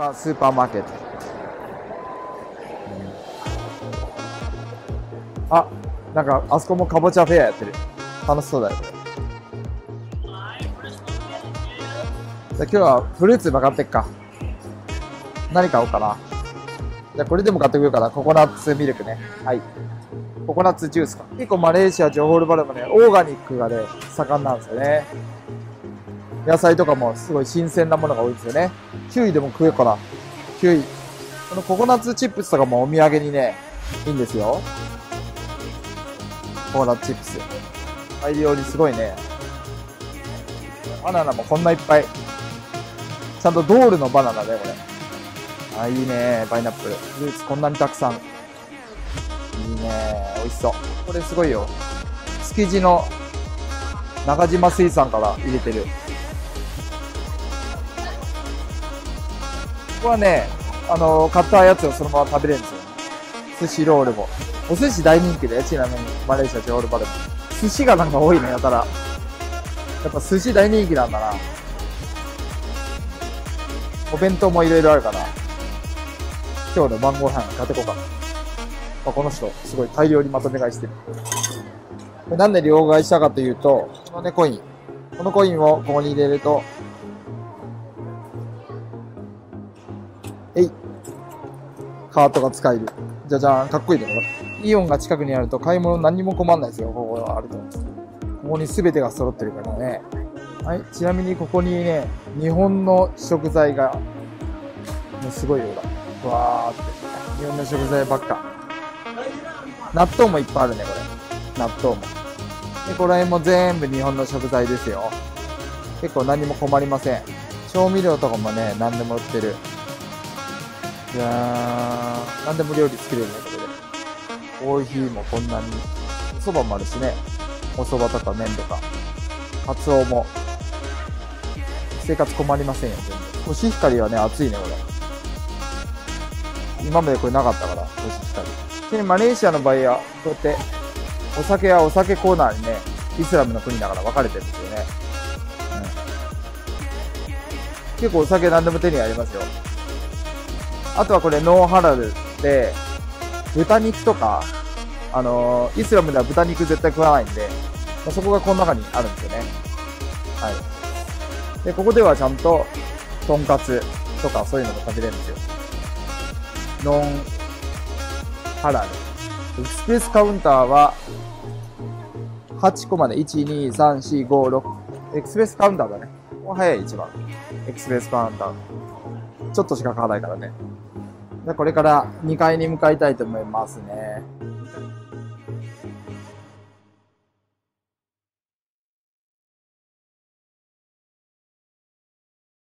がスーパーマーケット。あ、なんか、あそこもかぼちゃフェアやってる。楽しそうだよ、じゃ今日はフルーツば買ってっか。何買おうかな。じゃこれでも買ってこようかな。ココナッツミルクね。はい。ココナッツジュースか。結構マレーシア、ジョホールバルもね、オーガニックがね、盛んなんですよね。野菜とかもすごい新鮮なものが多いんですよね。キウイでも食えかな。キウイ。このココナッツチップスとかもお土産にね、いいんですよ。ココナッツチップス。大量にすごいね。バナナもこんないっぱい。ちゃんとドールのバナナだよ、これ。あ、いいね。パイナップル。フルーツこんなにたくさん。いいね。美味しそう。これすごいよ。築地の中島水産から入れてる。ここはね、あの買ったやつをそのまま食べれるんですよ。寿司ロールも。お寿司大人気だよ、ちなみに。マレーシア、ジョールバでも。寿司がなんか多いね、やたら。やっぱ寿司大人気なんだな。お弁当もいろいろあるから。今日の晩ご飯買ってこうかな。あ、この人、すごい大量にまとめ買いしてる。なんで両替したかというと、このね、コイン。このコインをここに入れると、えい。カートが使える。じゃじゃーん。かっこいいね、これ。イオンが近くにあると買い物何にも困んないですよ、ここがあると。ここに全てが揃ってるからね。はい。ちなみにここにね、日本の食材が、もうすごいよ、ほら。わーって。日本の食材ばっか。納豆もいっぱいあるね、これ。納豆も。で、この辺も全部日本の食材ですよ。結構何も困りません。調味料とかもね、何でも売ってる。いやー、何でも料理作れるね、これで。コーヒーもこんなに。お蕎麦もあるしね。お蕎麦とか麺とか。カツオも。生活困りませんよ、全然。コシヒカリはね、熱いね、これ。今までこれなかったから、コシヒカリ。ちなみにマレーシアの場合は、こうやって、お酒はお酒コーナーにね、イスラムの国だから分かれてるんですよね。うん、結構お酒何でも手にありますよ。あとはこれノーハラルで、豚肉とか、あのー、イスラムでは豚肉絶対食わないんで、まあ、そこがこの中にあるんですよね。はい。で、ここではちゃんと、とんかつとかそういうのも食べれるんですよ。ノンハラル。エクスプレスカウンターは、8個まで、1、2、3、4、5、6。エクスプレスカウンターだね。もう早い一番。エクスプレスカウンター。ちょっとしか買わないからね。これから2階に向かいたいと思いますね。